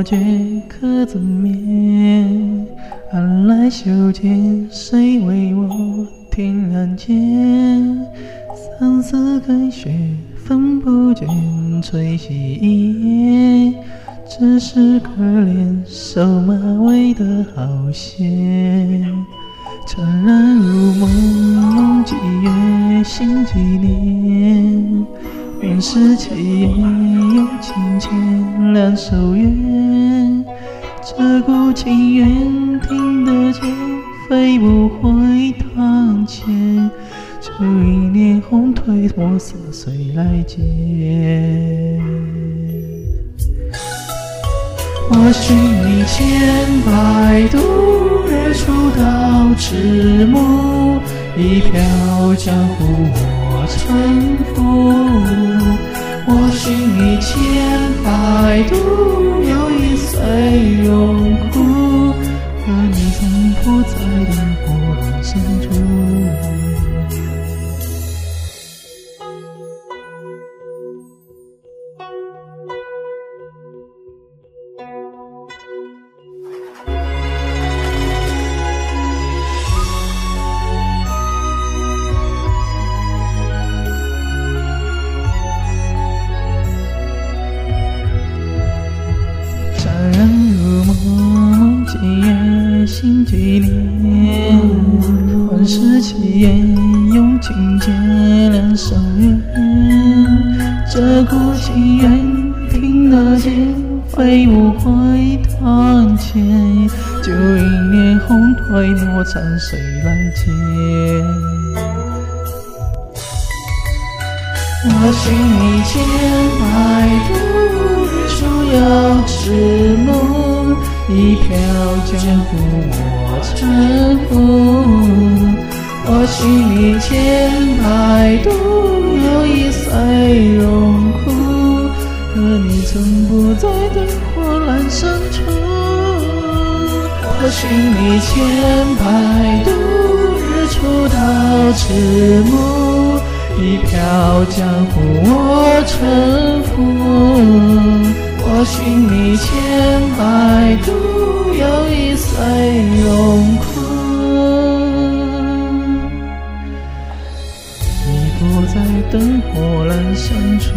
我绝可怎眠？寒来袖间，谁为我添暗箭？相思更雪，分不见，吹熄一夜。只是可怜瘦马尾的好些。怅然如梦，梦几月，心几年。便是起烟，用情牵两手缘。这股情缘听得见，飞不回堂前。就因脸红褪墨色，谁来解？我寻你千百度，日出到迟暮，一飘江湖我沉浮。我寻你千百度，有一岁荣枯，可你从不在等万世奇缘，用情牵两手缘。这股情缘听得见，飞舞回堂前。就因脸红褪墨残，谁来解？我寻你千百度，日出又迟暮。一飘江湖我沉浮，我寻你千百度，又一岁荣枯，可你从不在灯火阑珊处。我寻你千百度，日出到迟暮，一飘江湖我沉浮。我寻你千百度，又一岁荣枯。你不在灯火阑珊处。